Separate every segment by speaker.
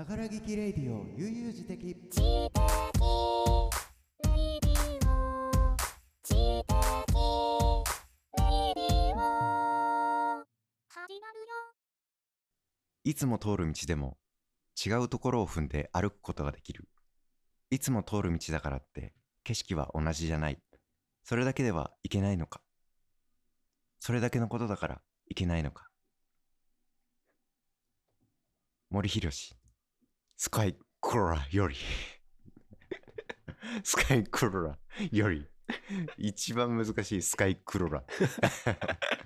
Speaker 1: ながら聞きレディオ悠々自適。いつも通る道でも違うところを踏んで歩くことができる。いつも通る道だからって景色は同じじゃない。それだけではいけないのか。それだけのことだからいけないのか。森博スカイクロラより。スカイクロラより。一番難しいスカイクロラ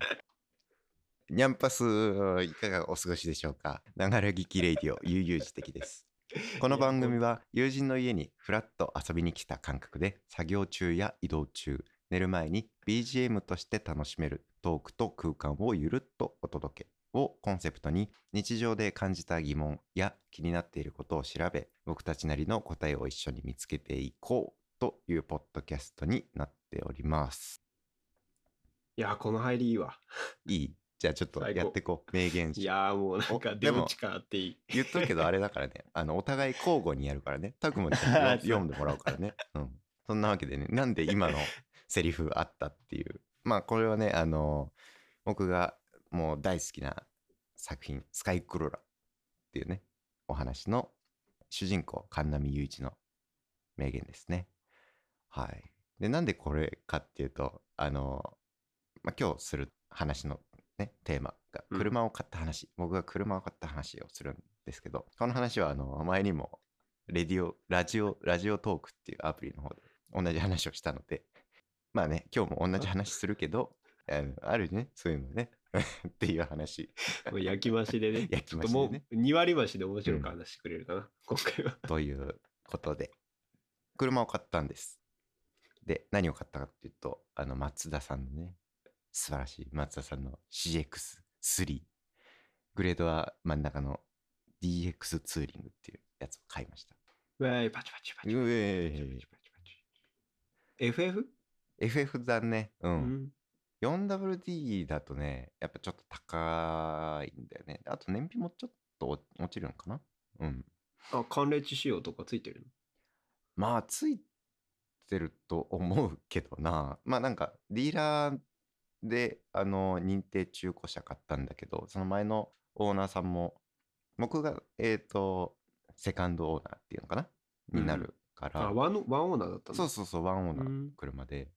Speaker 1: ニャンパスいかがお過ごしでしょうか？ながら聞きレイディオ悠々自適です。この番組は友人の家にフラッと遊びに来た感覚で作業中や移動中寝る前に BGM として楽しめるトークと空間をゆるっとお届け。をコンセプトに日常で感じた疑問や気になっていることを調べ僕たちなりの答えを一緒に見つけていこうというポッドキャストになっております。
Speaker 2: いやー、この入りいいわ。
Speaker 1: いい？じゃあちょっとやってこう。名言
Speaker 2: いやー、もうなんか
Speaker 1: おでも
Speaker 2: 出口かっていい。
Speaker 1: 言っとくけどあれだからね。あの、お互い交互にやるからね。タクも 読んでもらうからね。うん。そんなわけでね、なんで今のセリフあったっていう。まあこれはね、あの、僕がもう大好きな作品、スカイクロラっていうね、お話の主人公、神波雄一の名言ですね。はい。で、なんでこれかっていうと、あの、まあ、今日する話のね、テーマが
Speaker 2: うん
Speaker 1: 車を買った話、僕が車を買った話をするんですけど、この話はあの、前にも、レディオ、ラジオ、ラジオトークっていうアプリの方で同じ話をしたので、まあね、今日も同じ話するけど、あのあるね、そういうのね、っていう話。
Speaker 2: もう焼き増しでね。
Speaker 1: 焼き増しでね
Speaker 2: ちょっともう2割増しで面白く話してくれるかな、今回は。
Speaker 1: ということで、車を買ったんです。で、何を買ったかっていうと、あの、松田さんのね、素晴らしい松田さんの CX3。グレードは真ん中の DX ツーリングっていうやつを買いました。
Speaker 2: ウェーイ、パチパチパチ。
Speaker 1: う
Speaker 2: パチ
Speaker 1: え
Speaker 2: パチパチパチ FF?
Speaker 1: だね。う。
Speaker 2: うんん。
Speaker 1: 4WD だとね、やっぱちょっと高いんだよね。あと燃費もちょっと落落ちるのかな？うん。
Speaker 2: あ、寒冷地仕様とかついてるの？
Speaker 1: まあ、ついてると思うけどな。まあなんか、ディーラーで、あの、認定中古車買ったんだけど、その前のオーナーさんも、僕が、えっ、と、セカンドオーナーっていうのかな？になるから。
Speaker 2: あ、ワンのワンオーナーだったの
Speaker 1: そうそうそう、ワンオーナー車で。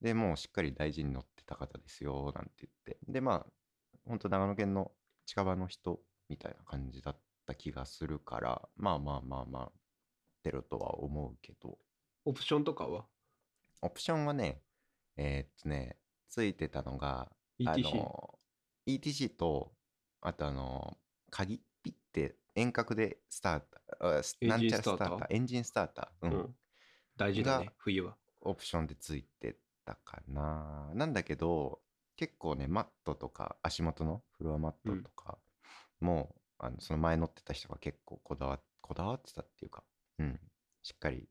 Speaker 1: で、もうしっかり大事に乗ってた方ですよ、なんて言って。で、まあ、本当長野県の近場の人みたいな感じだった気がするから、まあまあまあまあ、出るとは思うけど、
Speaker 2: オプションとかは？
Speaker 1: オプションはね、えーっとね、ついてたのが、
Speaker 2: ?ETC?
Speaker 1: あの、ETC と、あとあの、鍵ピッて遠隔でスターター、あス
Speaker 2: エンジン
Speaker 1: なんちゃらスター
Speaker 2: スターター
Speaker 1: ター、エンジンスターター、うん
Speaker 2: うん。大事だね
Speaker 1: が、
Speaker 2: 冬は。
Speaker 1: オプションでついてたかな。なんだけど、結構ね、マットとか、足元のフロアマットとかも、あのその前乗ってた人が結構こだわこだわってたっていうか、うん、しっかり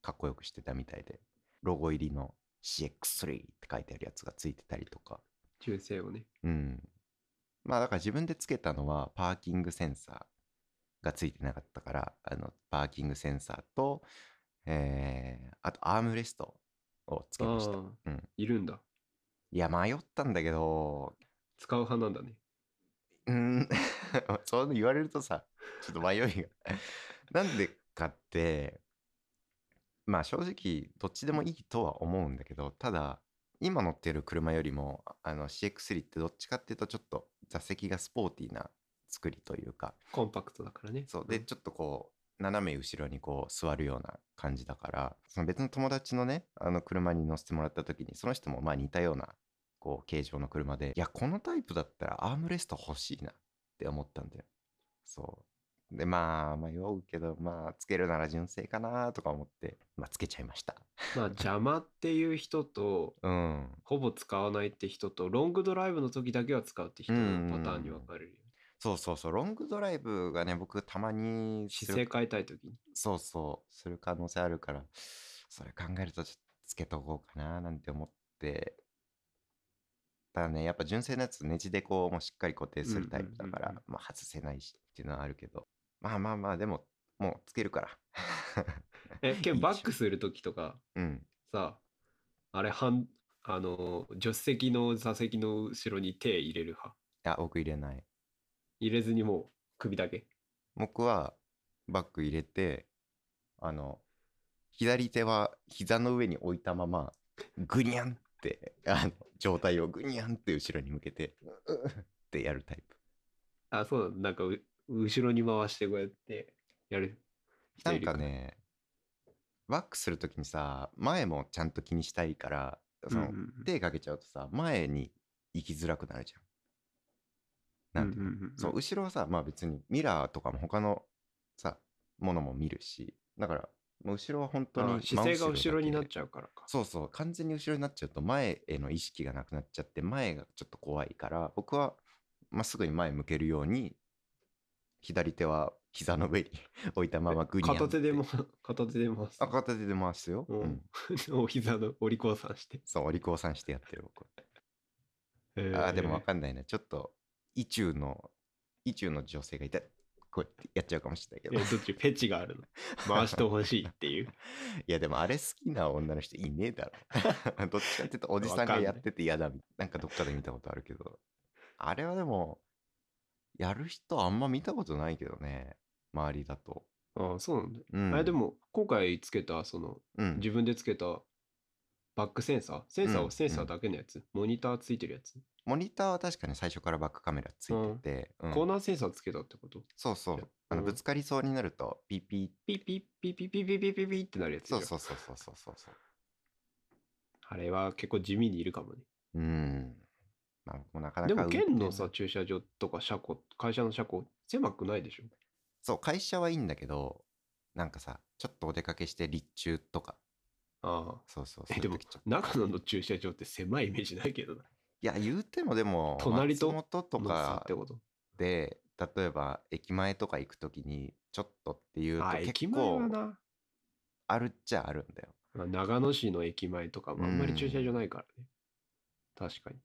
Speaker 1: かっこよくしてたみたいで、ロゴ入りの CX3 って書いてあるやつがついてたりとか、
Speaker 2: 純正をね。
Speaker 1: うん。まあだから自分でつけたのはパーキングセンサーがついてなかったから、あの、パーキングセンサーと、えー、あとアームレストをつけました。うん。
Speaker 2: いるんだ。
Speaker 1: いや、迷ったんだけど、
Speaker 2: 使う派なんだね。
Speaker 1: うーん、そう言われるとさ、ちょっと迷いが。なんでかって、まあ正直、どっちでもいいとは思うんだけど、ただ、今乗ってる車よりも、あの CX3 ってどっちかっていうと、ちょっと座席がスポーティーな作りというか、
Speaker 2: コンパクトだからね。
Speaker 1: そう。で、
Speaker 2: ん
Speaker 1: ちょっとこう、斜め後ろにこう座るような感じだから、その別の友達のね、あの車に乗せてもらった時に、その人もまあ似たような、こう、形状の車で、いや、このタイプだったらアームレスト欲しいなって思ったんだよ。そう。で、まあ、迷うけど、まあ、つけるなら純正かなとか思って、まあ、つけちゃいました。
Speaker 2: まあ邪魔っていう人と、
Speaker 1: うん。
Speaker 2: ほぼ使わないって人と、ロングドライブの時だけは使うって人
Speaker 1: うん
Speaker 2: のパターンに分かれるよ。
Speaker 1: そうそうそう、ロングドライブがね、僕たまに
Speaker 2: 姿勢変えたい時に？
Speaker 1: そうそう、する可能性あるから、それ考えるとちょっとつけとこうかななんて思って、ただね、やっぱ純正のやつ、ネジでこう、もうしっかり固定するタイプだから、まあ外せないしっていうのはあるけど、まあまあまあ、でも、もうつけるから。
Speaker 2: え、けバックするときとか、
Speaker 1: うん。
Speaker 2: さ、あれ、はん、あの、助手席の座席の後ろに手入れる派？
Speaker 1: いや、僕入れない。
Speaker 2: 入れずにもう首だけ。
Speaker 1: 僕はバッグ入れて、あの、左手は膝の上に置いたまま、グニャンって、あの、状態をグニャンって後ろに向けて、ってやるタイプ。
Speaker 2: あ、そうなんかう、後ろに回してこうやってやる人
Speaker 1: ないん
Speaker 2: る
Speaker 1: かね、バックするときにさ、前もちゃんと気にしたいから、その、手かけちゃうとさ、前に行きづらくなるじゃん。なんていうの
Speaker 2: うんうんうんうん
Speaker 1: そう、後ろはさ、まあ別にミラーとかも他のさ、ものも見るし、だから、後ろは本当
Speaker 2: あ
Speaker 1: に
Speaker 2: 姿勢が後ろになっ
Speaker 1: ゃ
Speaker 2: ちゃうからか。
Speaker 1: そうそう、完全に後ろになっちゃうと前への意識がなくなっちゃって、前がちょっと怖いから、僕はまっすぐに前向けるように、左手は膝の上に 置いたままグニャ
Speaker 2: 片手でも、片手で回す。
Speaker 1: あ、片手で回すよ。
Speaker 2: お膝のお利口さんして。
Speaker 1: そう、お利口さんしてやってる僕。
Speaker 2: えー
Speaker 1: あー、でもわかんないな。ちょっと、意中の、意中の女性がいたらこうやってやっちゃうかもしれないけど。
Speaker 2: えどっちフェチがあるの？回してほしいっていう？
Speaker 1: いや、でもあれ好きな女の人いねえだろ。どっちかっていうと、おじさんがやってて嫌だみ。なんかどっかで見たことあるけど。あれはでも、やる人あんま見たことないけどね。周りだと。
Speaker 2: ああ、そうなんだ。
Speaker 1: うん。
Speaker 2: あれでも、今回つけた、その、
Speaker 1: うん。
Speaker 2: 自分でつけたバックセンサー？センサー
Speaker 1: うん
Speaker 2: はセンサーだけのやつ、モニターついてるやつ、
Speaker 1: モニターは確かに最初からバックカメラついてて、うん。
Speaker 2: コーナーセンサーつけたってこと？
Speaker 1: そうそう。あの
Speaker 2: うん。
Speaker 1: ぶつかりそうになると、ピーピー
Speaker 2: ピッピッ。ピッピッピッピッピッピッピッってなるやつ
Speaker 1: そうそうそうそうそうそうそう。
Speaker 2: あれは結構地味にいるかもね。
Speaker 1: うん。まあ、もうなかなか
Speaker 2: でも、
Speaker 1: 運転
Speaker 2: 県のさ、駐車場とか車庫、会社の車庫、狭くないでしょ？
Speaker 1: そう、会社はいいんだけど、なんかさ、ちょっとお出かけして立中とか、
Speaker 2: ああ。
Speaker 1: そうそうそういう時ちょっ、と
Speaker 2: 長野の駐車場って狭いイメージないけどな。
Speaker 1: いや、言うてもでも、
Speaker 2: 隣と
Speaker 1: 松本とかで、例えば駅前とか行くときに、ちょっとっていうと
Speaker 2: あ、
Speaker 1: 結構
Speaker 2: な。
Speaker 1: あるっちゃあるんだよ。
Speaker 2: まあ長野市の駅前とかもあんまり駐車場ないからね。確かに。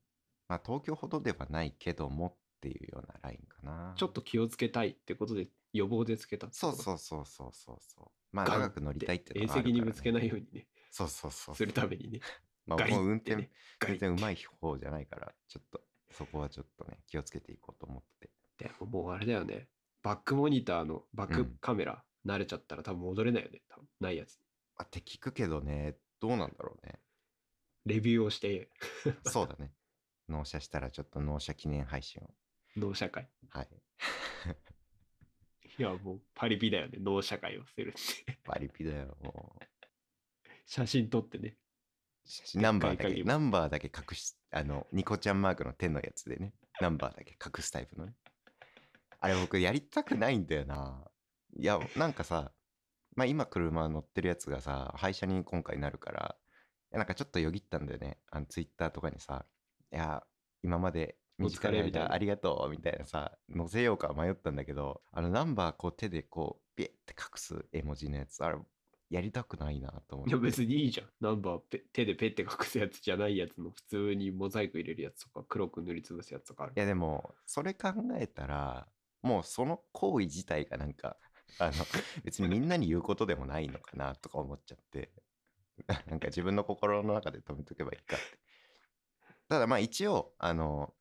Speaker 1: まあ、東京ほどではないけどもっていうようなラインかな。
Speaker 2: ちょっと気をつけたいってことで予防でつけた
Speaker 1: そうそうそうそうそうそう。まあ、長く乗りたいっていう
Speaker 2: 縁
Speaker 1: のがあるから、ね。
Speaker 2: 石にぶつけないようにね、
Speaker 1: そうそうそう。
Speaker 2: するためにね。
Speaker 1: まあ、もう運転全然うまい方じゃないから、ちょっと、そこはちょっとね、気をつけていこうと思って。
Speaker 2: でももうあれだよね。バックモニターのバック
Speaker 1: うん
Speaker 2: カメラ、慣れちゃったら多分戻れないよね。多分ないやつ。
Speaker 1: あって聞くけどね、どうなんだろうね。
Speaker 2: レビューをして、
Speaker 1: そうだね。納車したらちょっと納車記念配信を。
Speaker 2: 脳社会。
Speaker 1: はい。
Speaker 2: いや、もうパリピだよね。脳社会をするって。
Speaker 1: バリピだよ、もう。
Speaker 2: 写真撮ってね。
Speaker 1: ナンバーだけ、ナンバーだけ隠し、あの、ニコちゃんマークの手のやつでね、ナンバーだけ隠すタイプのね。あれ僕やりたくないんだよな。いや、なんかさ、まあ今車乗ってるやつがさ、廃車に今回なるから、なんかちょっとよぎったんだよね。あのツイッターとかにさ、いや、今まで短い
Speaker 2: れみたいな
Speaker 1: 間ありがとうみたいなさ、載せようか迷ったんだけど、あのナンバーこう手でこう、ビエって隠す絵文字のやつ、あれ、やりたくないなと思って。
Speaker 2: いや、別にいいじゃん。ナンバーペ手でペッて隠すやつじゃないやつの普通にモザイク入れるやつとか、黒く塗りつぶすやつとかある。
Speaker 1: いやでも、それ考えたら、もうその行為自体がなんか、あの、別にみんなに言うことでもないのかなとか思っちゃって、なんか自分の心の中で止めとけばいいかって。ただまあ一応、あの、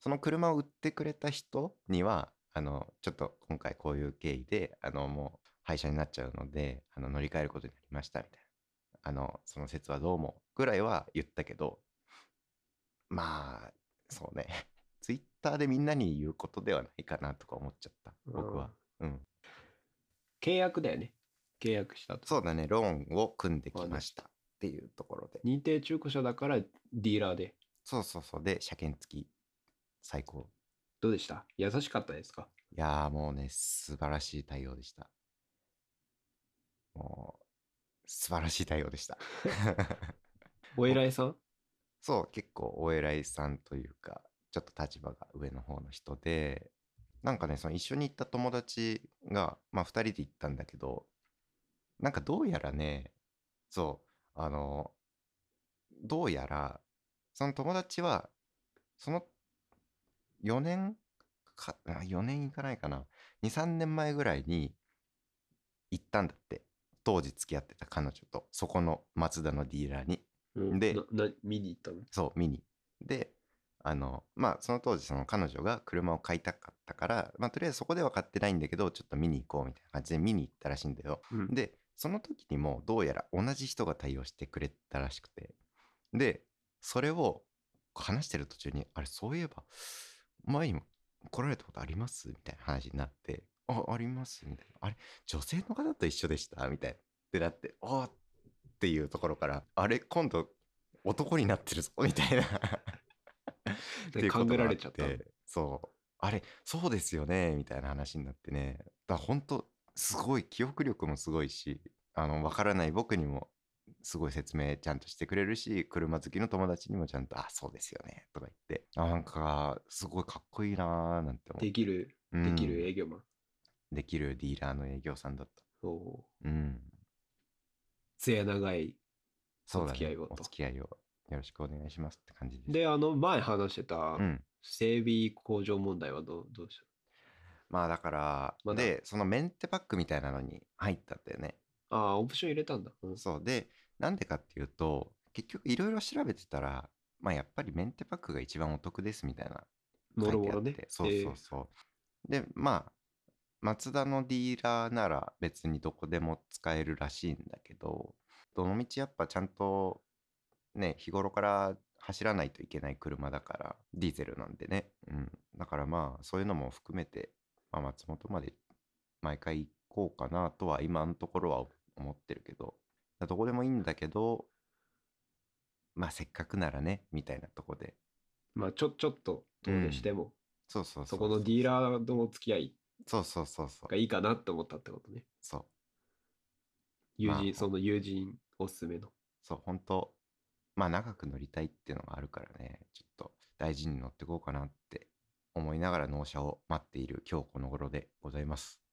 Speaker 1: その車を売ってくれた人には、あの、ちょっと今回こういう経緯で、あの、もう廃車になっちゃうので、あの、乗り換えることになりましたみたいな。あの、その説はどうも、ぐらいは言ったけど、まあ、そうね。ツイッターでみんなに言うことではないかなとか思っちゃった、僕は。うん。
Speaker 2: 契約だよね。契約したと。
Speaker 1: そうだね、ローンを組んできましたっていうところで。
Speaker 2: 認定中古車だからディーラーで。
Speaker 1: そうそうそう。で、車検付き、最高。
Speaker 2: どうでした？優しかったですか？
Speaker 1: いやーもうね、素晴らしい対応でした。もう、素晴らしい対応でした。
Speaker 2: お偉いさん？
Speaker 1: そう、結構お偉いさんというか、ちょっと立場が上の方の人で、なんかね、その一緒に行った友達が、まあ二人で行ったんだけど、なんかどうやらね、そう、あの、どうやら、その友達は、その4年か、4年いかないかな。2、3年前ぐらいに行ったんだって。当時付き合ってた彼女と、そこの松田のディーラーに。
Speaker 2: うん
Speaker 1: で
Speaker 2: なな見に行ったの？
Speaker 1: そう、見に。で、あの、まあ、その当時、その彼女が車を買いたかったから、まあ、とりあえずそこでは買ってないんだけど、ちょっと見に行こうみたいな感じで見に行ったらしいんだよ。
Speaker 2: うん
Speaker 1: で、その時にもどうやら同じ人が対応してくれたらしくて。で、それを話してる途中に、あれ、そういえば、前にも来られたことあります？みたいな話になって、あ、あります。みたいな。あれ、女性の方と一緒でした？みたいな。ってなって、あっていうところから、あれ、今度、男になってるぞ？みたいな。っていうこと
Speaker 2: 考えられちゃった。
Speaker 1: てそう。あれそうですよね？みたいな話になってね。だ本当すごい記憶力もすごいしあの分からない僕にもすごい説明ちゃんとしてくれるし車好きの友達にもちゃんと「あそうですよね」とか言って。あなんかすごいかっこいいなーなんて思
Speaker 2: できる、
Speaker 1: う、うん
Speaker 2: できる営業マン。
Speaker 1: できるディーラーの営業さんだった。
Speaker 2: そう。
Speaker 1: うん。
Speaker 2: 末長い。
Speaker 1: そう
Speaker 2: お付き合いをと。
Speaker 1: お付き合いをよろしくお願いしますって感じです。
Speaker 2: で、あの、前話してた
Speaker 1: うん。
Speaker 2: 整備工場問題はどうどうした？
Speaker 1: まあだから、
Speaker 2: まだ？
Speaker 1: でそのメンテパックみたいなのに入ったんだよね。
Speaker 2: ああ、オプション入れたんだ。うん。
Speaker 1: そう。でなんでかっていうと結局いろいろ調べてたらまあやっぱりメンテパックが一番お得ですみたいな
Speaker 2: もろもろね。
Speaker 1: そうそうそう、でまあマツダのディーラーなら別にどこでも使えるらしいんだけどどのみちやっぱちゃんとね日頃から走らないといけない車だからディーゼルなんでね、うん、だからまあそういうのも含めて、まあ、松本まで毎回行こうかなとは今のところは思ってるけどどこでもいいんだけどまあせっかくならねみたいなとこで。
Speaker 2: まあ、ちょ、ちょっと遠出しても、
Speaker 1: そうそうそう
Speaker 2: そこのディーラーとの付き合い
Speaker 1: そうそうそうそう
Speaker 2: がいいかなって思ったってことね。
Speaker 1: そう
Speaker 2: 友人、
Speaker 1: まあ
Speaker 2: その友人おすすめの。
Speaker 1: そう本当まあ長く乗りたいっていうのがあるからねちょっと大事に乗ってこうかなって思いながら納車を待っている今日この頃でございます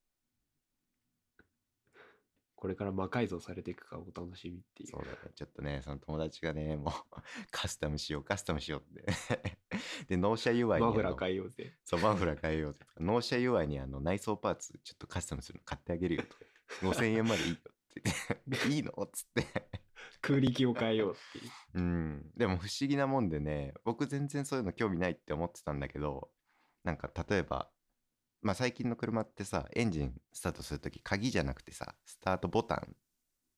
Speaker 2: これから魔改造されていくかお楽しみっていう。
Speaker 1: そうだね。ちょっとねその友達がねもう カスタムしようカスタムしようって。で納車 UI に
Speaker 2: マフラー変えようぜ。
Speaker 1: そうマフラー変えようぜ。納車 UI にあの内装パーツちょっとカスタムするの買ってあげるよと。か5000円までいいよって言って。いいのっつって。
Speaker 2: 空力を変えようっていう。
Speaker 1: うん、でも不思議なもんでね僕全然そういうの興味ないって思ってたんだけどなんか例えば、まあ、最近の車ってさエンジンスタートする時鍵じゃなくてさスタートボタン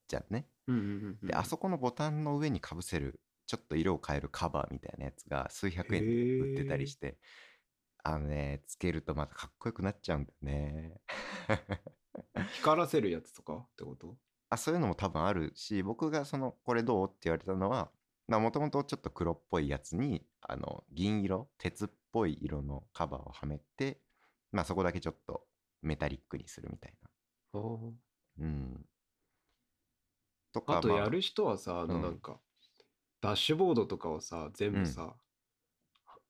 Speaker 1: じゃんね。
Speaker 2: うんうんうんうん
Speaker 1: であそこのボタンの上にかぶせるちょっと色を変えるカバーみたいなやつが数百円で売ってたりしてあのねつけるとまたかっこよくなっちゃうんだよね。
Speaker 2: 光らせるやつとかってこと？
Speaker 1: あそういうのも多分あるし僕がそのこれどう？って言われたのはもともとちょっと黒っぽいやつにあの銀色？鉄っぽい色のカバーをはめてまあそこだけちょっとメタリックにするみたいな。うん。とか
Speaker 2: あと
Speaker 1: ま
Speaker 2: やる人はさ、あの
Speaker 1: うん。
Speaker 2: なんか、ダッシュボードとかをさ、全部さ、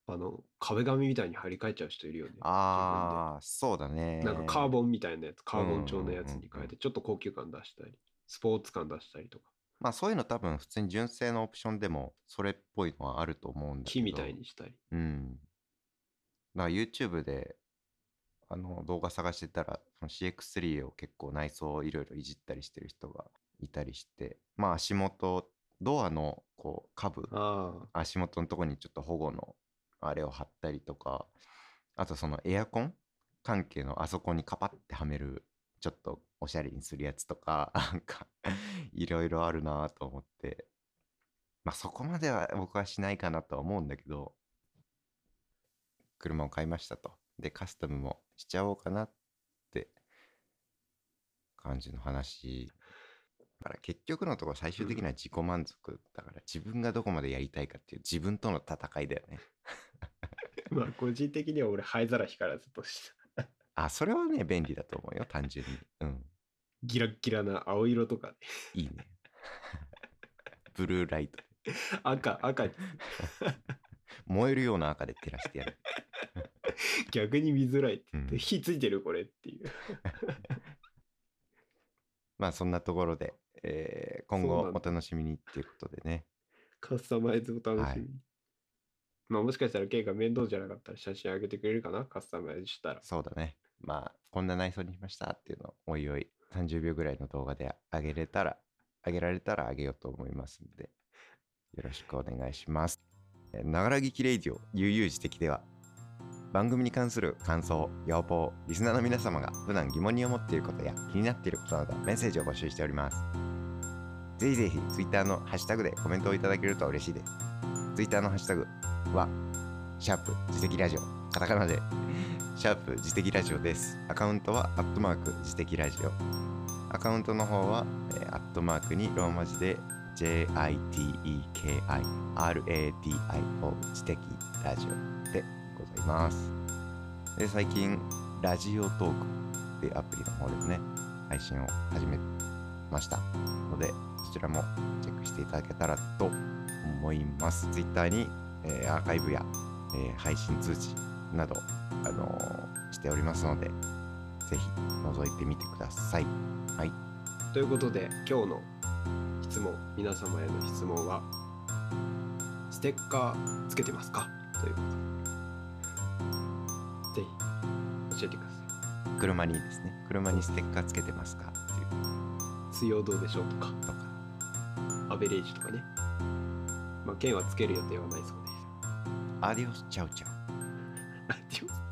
Speaker 2: あの、壁紙みたいに張り替えちゃう人いるよね。
Speaker 1: ああそうだね。
Speaker 2: なんかカーボンみたいなやつ、カーボン調のやつに
Speaker 1: うんうんうんうん。
Speaker 2: 変えて、ちょっと高級感出したり、スポーツ感出したりとか、
Speaker 1: まあそういうの多分普通に純正のオプションでもそれっぽいのはあると思うんだけど。
Speaker 2: 木みたいにしたり。
Speaker 1: うん。YouTube であの動画探してたら、その CX3 を結構内装をいろいろいじったりしてる人がいたりして、まあ足元、ドアのこう下部、足元のとこにちょっと保護のあれを貼ったりとか、あとそのエアコン関係のあそこにカパってはめる、ちょっとおしゃれにするやつとか、なんかいろいろあるなと思って、まあそこまでは僕はしないかなとは思うんだけど、車を買いましたと。で、カスタムもしちゃおうかなって感じの話。だから結局のところ最終的には自己満足だから自分がどこまでやりたいかっていう自分との戦いだよね。
Speaker 2: まあ個人的には俺灰皿光らずとした。
Speaker 1: あ、それはね、便利だと思うよ、単純に。うん。
Speaker 2: ギラッギラな青色とかね。
Speaker 1: いいね。ブルーライト。
Speaker 2: 赤、赤、
Speaker 1: 燃えるような赤で照らしてやる。
Speaker 2: 逆に見づらいって言って、
Speaker 1: うん
Speaker 2: 火ついてるこれっていう。
Speaker 1: まあそんなところで、えー今後お楽しみにっていうことでね。
Speaker 2: カスタマイズを楽しみに。
Speaker 1: はい
Speaker 2: まあもしかしたら K が面倒じゃなかったら写真あげてくれるかな？カスタマイズしたら。
Speaker 1: そうだね。まあ、こんな内装にしましたっていうのをおいおい30秒ぐらいの動画であげれたら、あげられたらあげようと思いますので、よろしくお願いします。ながら聞きレイディオ悠々自適では、番組に関する感想、要望、リスナーの皆様が普段疑問に思っていることや気になっていることなどメッセージを募集しております。ぜひぜひ Twitter のハッシュタグでコメントをいただけると嬉しいです。Twitter のハッシュタグは、シャープ自適ラジオ、カタカナで、シャープ自適ラジオです。アカウントは、アットマーク自適ラジオ。アカウントの方は、えーアットマークにローマ字で JITEKIRADIO 自適ラジオでございます。で、最近、ラジオトークっていうアプリの方でもね、配信を始めましたので、そちらもチェックしていただけたらと思います。Twitter に、えーアーカイブや、えー配信通知など、あのーしておりますので、ぜひ覗いてみてください。はい。
Speaker 2: ということで今日の質問皆様への質問はステッカーつけてますか？ということ教えてくださ
Speaker 1: 車にですね、車にステッカーつけてますかっていう。
Speaker 2: い水曜どうでしょうとか。
Speaker 1: とか。
Speaker 2: アベレージとかね。まあ剣はつける予定はないそうです
Speaker 1: アディオスチャウチャウ。
Speaker 2: アディオス